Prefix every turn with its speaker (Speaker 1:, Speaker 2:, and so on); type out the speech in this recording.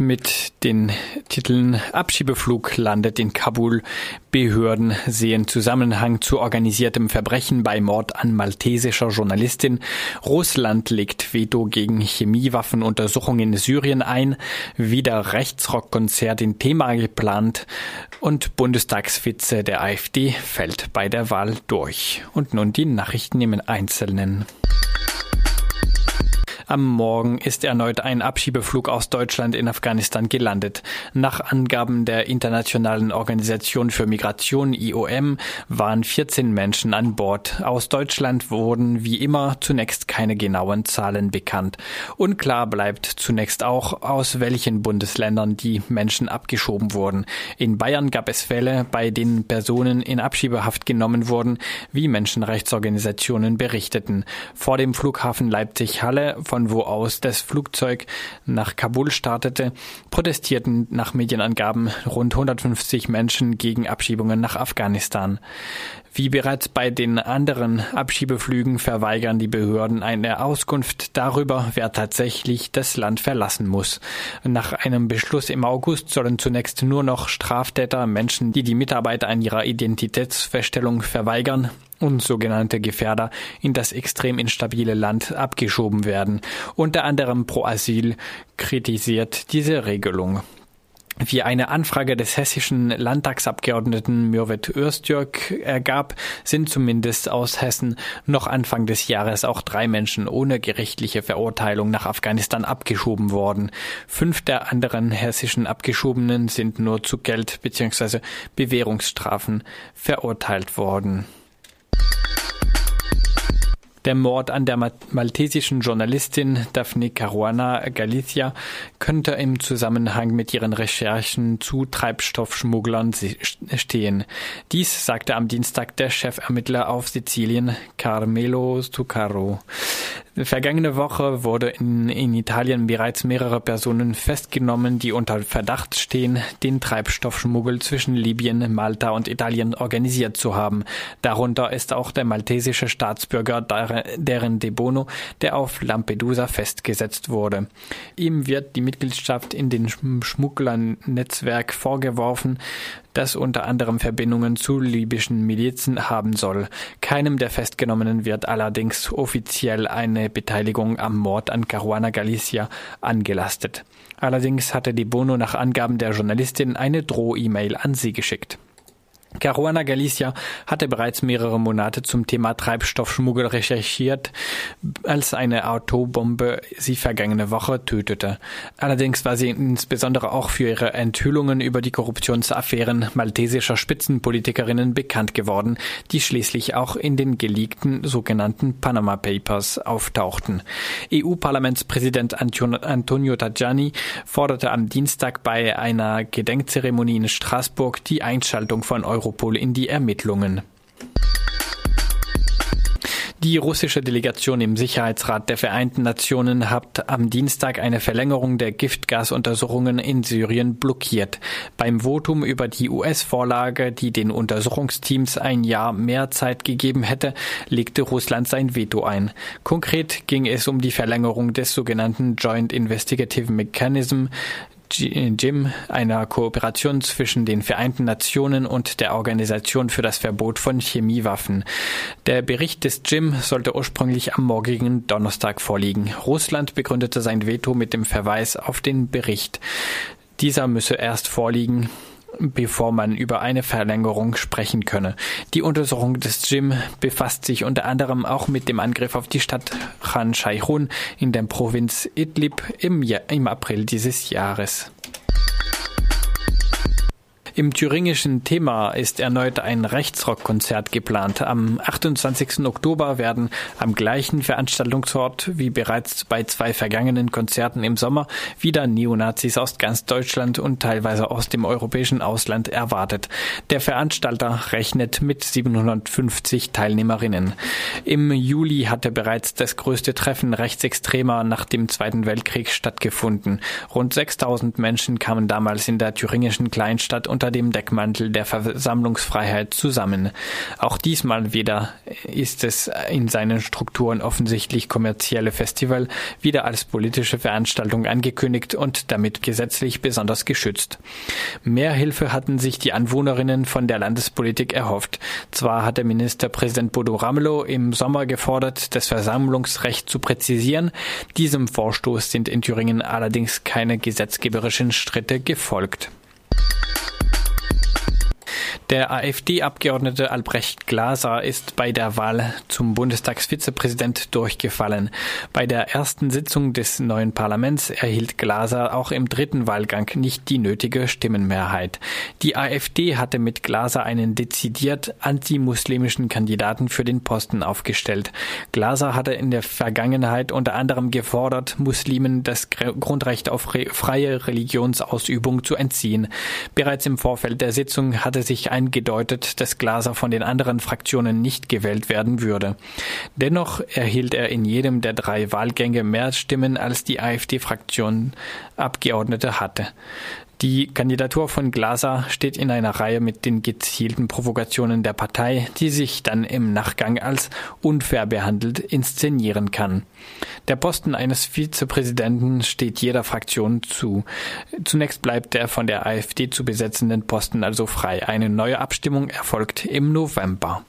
Speaker 1: mit den Titeln Abschiebeflug landet in Kabul. Behörden sehen Zusammenhang zu organisiertem Verbrechen bei Mord an maltesischer Journalistin. Russland legt Veto gegen Chemiewaffenuntersuchungen in Syrien ein. Wieder Rechtsrockkonzert in Thema geplant. Und Bundestagsvize der AfD fällt bei der Wahl durch. Und nun die Nachrichten im Einzelnen. Am Morgen ist erneut ein Abschiebeflug aus Deutschland in Afghanistan gelandet. Nach Angaben der Internationalen Organisation für Migration IOM waren 14 Menschen an Bord. Aus Deutschland wurden wie immer zunächst keine genauen Zahlen bekannt. Unklar bleibt zunächst auch, aus welchen Bundesländern die Menschen abgeschoben wurden. In Bayern gab es Fälle, bei denen Personen in Abschiebehaft genommen wurden, wie Menschenrechtsorganisationen berichteten. Vor dem Flughafen Leipzig-Halle von von wo aus das Flugzeug nach Kabul startete, protestierten nach Medienangaben rund 150 Menschen gegen Abschiebungen nach Afghanistan. Wie bereits bei den anderen Abschiebeflügen verweigern die Behörden eine Auskunft darüber, wer tatsächlich das Land verlassen muss. Nach einem Beschluss im August sollen zunächst nur noch Straftäter, Menschen, die die Mitarbeit an ihrer Identitätsfeststellung verweigern, und sogenannte Gefährder in das extrem instabile Land abgeschoben werden. Unter anderem Pro Asyl kritisiert diese Regelung. Wie eine Anfrage des hessischen Landtagsabgeordneten Mürvet Öztürk ergab, sind zumindest aus Hessen noch Anfang des Jahres auch drei Menschen ohne gerichtliche Verurteilung nach Afghanistan abgeschoben worden. Fünf der anderen hessischen Abgeschobenen sind nur zu Geld bzw. Bewährungsstrafen verurteilt worden. Der Mord an der maltesischen Journalistin Daphne Caruana Galizia könnte im Zusammenhang mit ihren Recherchen zu Treibstoffschmugglern stehen. Dies sagte am Dienstag der Chefermittler auf Sizilien Carmelo Zuccaro. Vergangene Woche wurde in, in Italien bereits mehrere Personen festgenommen, die unter Verdacht stehen, den Treibstoffschmuggel zwischen Libyen, Malta und Italien organisiert zu haben. Darunter ist auch der maltesische Staatsbürger Darren De Bono, der auf Lampedusa festgesetzt wurde. Ihm wird die Mitgliedschaft in den Schmugglernetzwerk vorgeworfen, das unter anderem Verbindungen zu libyschen Milizen haben soll. Keinem der Festgenommenen wird allerdings offiziell eine Beteiligung am Mord an Caruana Galicia angelastet. Allerdings hatte die Bono nach Angaben der Journalistin eine Droh-E-Mail an sie geschickt. Caruana Galicia hatte bereits mehrere Monate zum Thema Treibstoffschmuggel recherchiert, als eine Autobombe sie vergangene Woche tötete. Allerdings war sie insbesondere auch für ihre Enthüllungen über die Korruptionsaffären maltesischer Spitzenpolitikerinnen bekannt geworden, die schließlich auch in den geleakten sogenannten Panama Papers auftauchten. EU-Parlamentspräsident Antonio Tajani forderte am Dienstag bei einer Gedenkzeremonie in Straßburg die Einschaltung von Euro Europol in die Ermittlungen. Die russische Delegation im Sicherheitsrat der Vereinten Nationen hat am Dienstag eine Verlängerung der Giftgasuntersuchungen in Syrien blockiert. Beim Votum über die US-Vorlage, die den Untersuchungsteams ein Jahr mehr Zeit gegeben hätte, legte Russland sein Veto ein. Konkret ging es um die Verlängerung des sogenannten Joint Investigative Mechanism, JIM, einer Kooperation zwischen den Vereinten Nationen und der Organisation für das Verbot von Chemiewaffen. Der Bericht des JIM sollte ursprünglich am morgigen Donnerstag vorliegen. Russland begründete sein Veto mit dem Verweis auf den Bericht. Dieser müsse erst vorliegen, bevor man über eine Verlängerung sprechen könne. Die Untersuchung des Gym befasst sich unter anderem auch mit dem Angriff auf die Stadt Khan Shaykhun in der Provinz Idlib im, im April dieses Jahres. Im thüringischen Thema ist erneut ein Rechtsrockkonzert geplant. Am 28. Oktober werden am gleichen Veranstaltungsort wie bereits bei zwei vergangenen Konzerten im Sommer wieder Neonazis aus ganz Deutschland und teilweise aus dem europäischen Ausland erwartet. Der Veranstalter rechnet mit 750 Teilnehmerinnen. Im Juli hatte bereits das größte Treffen Rechtsextremer nach dem Zweiten Weltkrieg stattgefunden. Rund 6000 Menschen kamen damals in der thüringischen Kleinstadt unter unter dem Deckmantel der Versammlungsfreiheit zusammen. Auch diesmal wieder ist es in seinen Strukturen offensichtlich kommerzielle Festival wieder als politische Veranstaltung angekündigt und damit gesetzlich besonders geschützt. Mehr Hilfe hatten sich die Anwohnerinnen von der Landespolitik erhofft. Zwar hatte Ministerpräsident Bodo Ramelow im Sommer gefordert, das Versammlungsrecht zu präzisieren. Diesem Vorstoß sind in Thüringen allerdings keine gesetzgeberischen Schritte gefolgt. Der AfD-Abgeordnete Albrecht Glaser ist bei der Wahl zum Bundestagsvizepräsident durchgefallen. Bei der ersten Sitzung des neuen Parlaments erhielt Glaser auch im dritten Wahlgang nicht die nötige Stimmenmehrheit. Die AfD hatte mit Glaser einen dezidiert antimuslimischen Kandidaten für den Posten aufgestellt. Glaser hatte in der Vergangenheit unter anderem gefordert, Muslimen das Grundrecht auf freie Religionsausübung zu entziehen. Bereits im Vorfeld der Sitzung hatte sich ein eingedeutet, dass Glaser von den anderen Fraktionen nicht gewählt werden würde. Dennoch erhielt er in jedem der drei Wahlgänge mehr Stimmen als die AfD-Fraktion Abgeordnete hatte. Die Kandidatur von Glaser steht in einer Reihe mit den gezielten Provokationen der Partei, die sich dann im Nachgang als unfair behandelt inszenieren kann. Der Posten eines Vizepräsidenten steht jeder Fraktion zu. Zunächst bleibt der von der AfD zu besetzenden Posten also frei. Eine neue Abstimmung erfolgt im November.